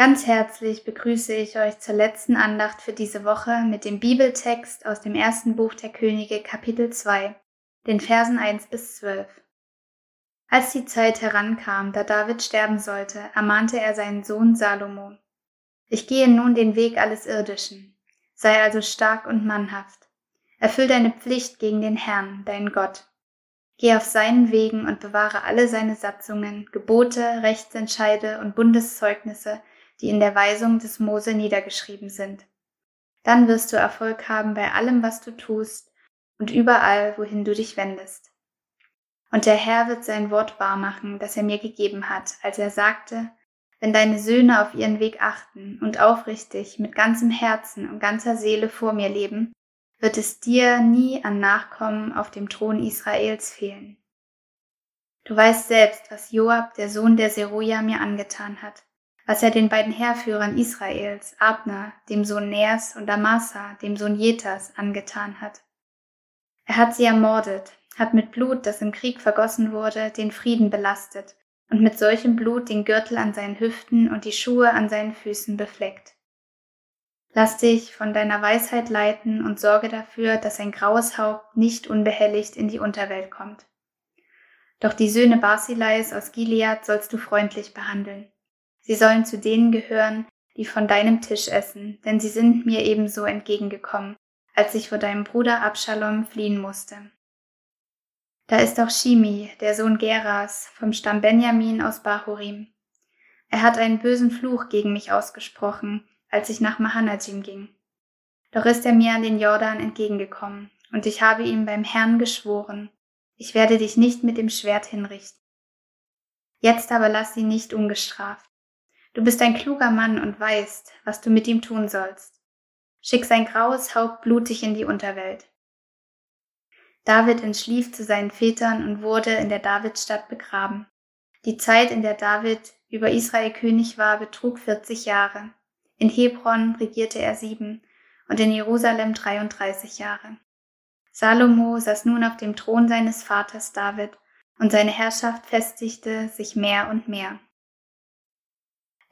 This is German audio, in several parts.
Ganz herzlich begrüße ich euch zur letzten Andacht für diese Woche mit dem Bibeltext aus dem ersten Buch der Könige Kapitel 2, den Versen 1 bis 12. Als die Zeit herankam, da David sterben sollte, ermahnte er seinen Sohn Salomo. Ich gehe nun den Weg alles Irdischen. Sei also stark und mannhaft. Erfüll deine Pflicht gegen den Herrn, deinen Gott. Geh auf seinen Wegen und bewahre alle seine Satzungen, Gebote, Rechtsentscheide und Bundeszeugnisse, die in der Weisung des Mose niedergeschrieben sind. Dann wirst du Erfolg haben bei allem, was du tust und überall, wohin du dich wendest. Und der Herr wird sein Wort wahrmachen, das er mir gegeben hat, als er sagte, wenn deine Söhne auf ihren Weg achten und aufrichtig mit ganzem Herzen und ganzer Seele vor mir leben, wird es dir nie an Nachkommen auf dem Thron Israels fehlen. Du weißt selbst, was Joab, der Sohn der Seruja, mir angetan hat was er den beiden Heerführern Israels, Abner, dem Sohn Neers und Amasa, dem Sohn Jetas, angetan hat. Er hat sie ermordet, hat mit Blut, das im Krieg vergossen wurde, den Frieden belastet und mit solchem Blut den Gürtel an seinen Hüften und die Schuhe an seinen Füßen befleckt. Lass dich von deiner Weisheit leiten und sorge dafür, dass ein graues Haupt nicht unbehelligt in die Unterwelt kommt. Doch die Söhne Barsileis aus Gilead sollst du freundlich behandeln. Sie sollen zu denen gehören, die von deinem Tisch essen, denn sie sind mir ebenso entgegengekommen, als ich vor deinem Bruder Abschalom fliehen musste. Da ist auch Shimi, der Sohn Geras, vom Stamm Benjamin aus Bahurim. Er hat einen bösen Fluch gegen mich ausgesprochen, als ich nach Mahanajim ging. Doch ist er mir an den Jordan entgegengekommen, und ich habe ihm beim Herrn geschworen, ich werde dich nicht mit dem Schwert hinrichten. Jetzt aber lass sie nicht ungestraft. Du bist ein kluger Mann und weißt, was du mit ihm tun sollst. Schick sein graues Haupt blutig in die Unterwelt. David entschlief zu seinen Vätern und wurde in der Davidstadt begraben. Die Zeit, in der David über Israel König war, betrug 40 Jahre. In Hebron regierte er sieben und in Jerusalem 33 Jahre. Salomo saß nun auf dem Thron seines Vaters David und seine Herrschaft festigte sich mehr und mehr.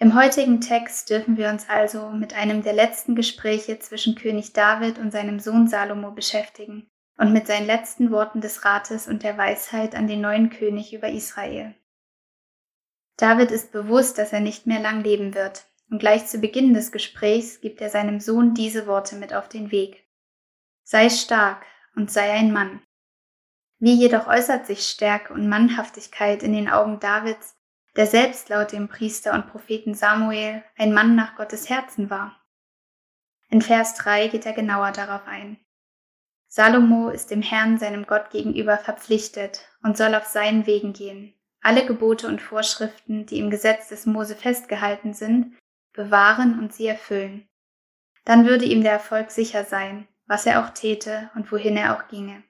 Im heutigen Text dürfen wir uns also mit einem der letzten Gespräche zwischen König David und seinem Sohn Salomo beschäftigen und mit seinen letzten Worten des Rates und der Weisheit an den neuen König über Israel. David ist bewusst, dass er nicht mehr lang leben wird, und gleich zu Beginn des Gesprächs gibt er seinem Sohn diese Worte mit auf den Weg. Sei stark und sei ein Mann. Wie jedoch äußert sich Stärke und Mannhaftigkeit in den Augen Davids, der selbst laut dem Priester und Propheten Samuel ein Mann nach Gottes Herzen war. In Vers 3 geht er genauer darauf ein. Salomo ist dem Herrn, seinem Gott gegenüber verpflichtet und soll auf seinen Wegen gehen, alle Gebote und Vorschriften, die im Gesetz des Mose festgehalten sind, bewahren und sie erfüllen. Dann würde ihm der Erfolg sicher sein, was er auch täte und wohin er auch ginge.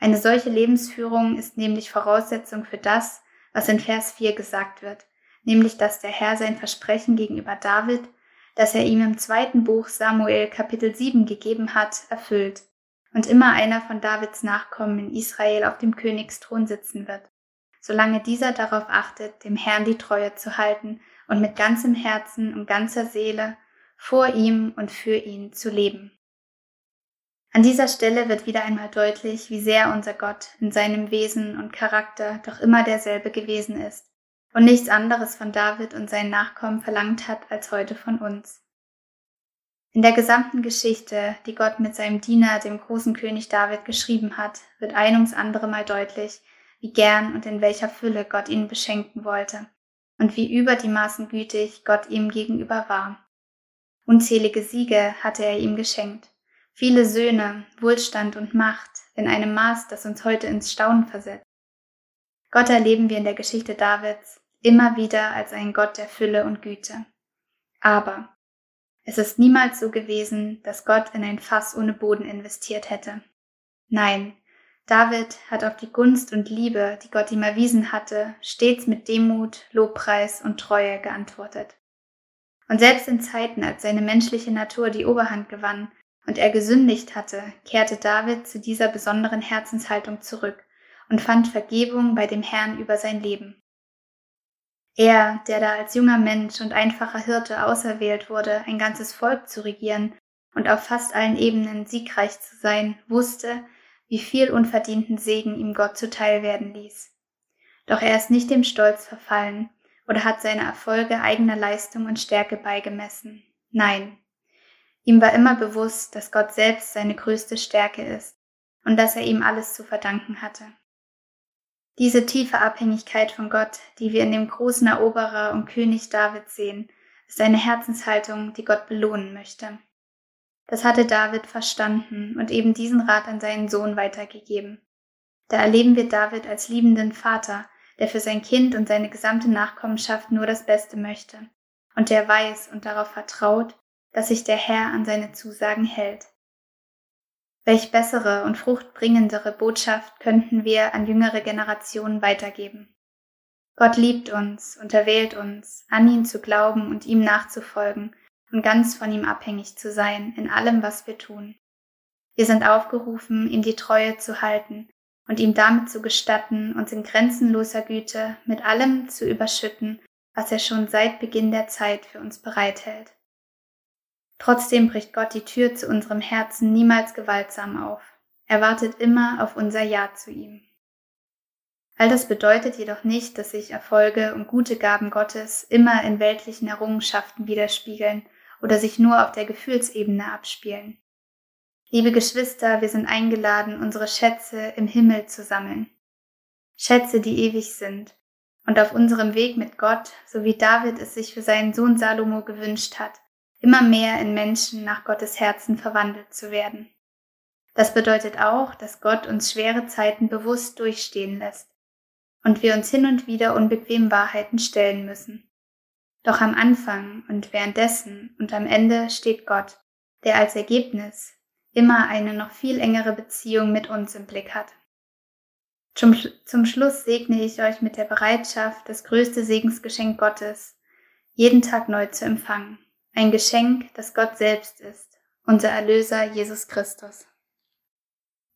Eine solche Lebensführung ist nämlich Voraussetzung für das, was in Vers 4 gesagt wird, nämlich dass der Herr sein Versprechen gegenüber David, das er ihm im zweiten Buch Samuel Kapitel 7 gegeben hat, erfüllt und immer einer von Davids Nachkommen in Israel auf dem Königsthron sitzen wird, solange dieser darauf achtet, dem Herrn die Treue zu halten und mit ganzem Herzen und ganzer Seele vor ihm und für ihn zu leben. An dieser Stelle wird wieder einmal deutlich, wie sehr unser Gott in seinem Wesen und Charakter doch immer derselbe gewesen ist und nichts anderes von David und seinen Nachkommen verlangt hat als heute von uns. In der gesamten Geschichte, die Gott mit seinem Diener, dem großen König David, geschrieben hat, wird ein ums andere Mal deutlich, wie gern und in welcher Fülle Gott ihn beschenken wollte und wie über die Maßen gütig Gott ihm gegenüber war. Unzählige Siege hatte er ihm geschenkt Viele Söhne, Wohlstand und Macht in einem Maß, das uns heute ins Staunen versetzt. Gott erleben wir in der Geschichte Davids immer wieder als einen Gott der Fülle und Güte. Aber es ist niemals so gewesen, dass Gott in ein Fass ohne Boden investiert hätte. Nein, David hat auf die Gunst und Liebe, die Gott ihm erwiesen hatte, stets mit Demut, Lobpreis und Treue geantwortet. Und selbst in Zeiten, als seine menschliche Natur die Oberhand gewann und er gesündigt hatte, kehrte David zu dieser besonderen Herzenshaltung zurück und fand Vergebung bei dem Herrn über sein Leben. Er, der da als junger Mensch und einfacher Hirte auserwählt wurde, ein ganzes Volk zu regieren und auf fast allen Ebenen siegreich zu sein, wusste, wie viel unverdienten Segen ihm Gott zuteil werden ließ. Doch er ist nicht dem Stolz verfallen oder hat seine Erfolge eigener Leistung und Stärke beigemessen. Nein, ihm war immer bewusst, dass Gott selbst seine größte Stärke ist und dass er ihm alles zu verdanken hatte. Diese tiefe Abhängigkeit von Gott, die wir in dem großen Eroberer und König David sehen, ist eine Herzenshaltung, die Gott belohnen möchte. Das hatte David verstanden und eben diesen Rat an seinen Sohn weitergegeben. Da erleben wir David als liebenden Vater, der für sein Kind und seine gesamte Nachkommenschaft nur das Beste möchte und der weiß und darauf vertraut, dass sich der Herr an seine Zusagen hält. Welch bessere und fruchtbringendere Botschaft könnten wir an jüngere Generationen weitergeben? Gott liebt uns und erwählt uns, an ihn zu glauben und ihm nachzufolgen und ganz von ihm abhängig zu sein in allem, was wir tun. Wir sind aufgerufen, ihm die Treue zu halten und ihm damit zu gestatten, uns in grenzenloser Güte mit allem zu überschütten, was er schon seit Beginn der Zeit für uns bereithält. Trotzdem bricht Gott die Tür zu unserem Herzen niemals gewaltsam auf. Er wartet immer auf unser Ja zu ihm. All das bedeutet jedoch nicht, dass sich Erfolge und gute Gaben Gottes immer in weltlichen Errungenschaften widerspiegeln oder sich nur auf der Gefühlsebene abspielen. Liebe Geschwister, wir sind eingeladen, unsere Schätze im Himmel zu sammeln. Schätze, die ewig sind und auf unserem Weg mit Gott, so wie David es sich für seinen Sohn Salomo gewünscht hat, immer mehr in Menschen nach Gottes Herzen verwandelt zu werden. Das bedeutet auch, dass Gott uns schwere Zeiten bewusst durchstehen lässt und wir uns hin und wieder unbequemen Wahrheiten stellen müssen. Doch am Anfang und währenddessen und am Ende steht Gott, der als Ergebnis immer eine noch viel engere Beziehung mit uns im Blick hat. Zum, zum Schluss segne ich euch mit der Bereitschaft, das größte Segensgeschenk Gottes jeden Tag neu zu empfangen. Ein Geschenk, das Gott selbst ist, unser Erlöser Jesus Christus.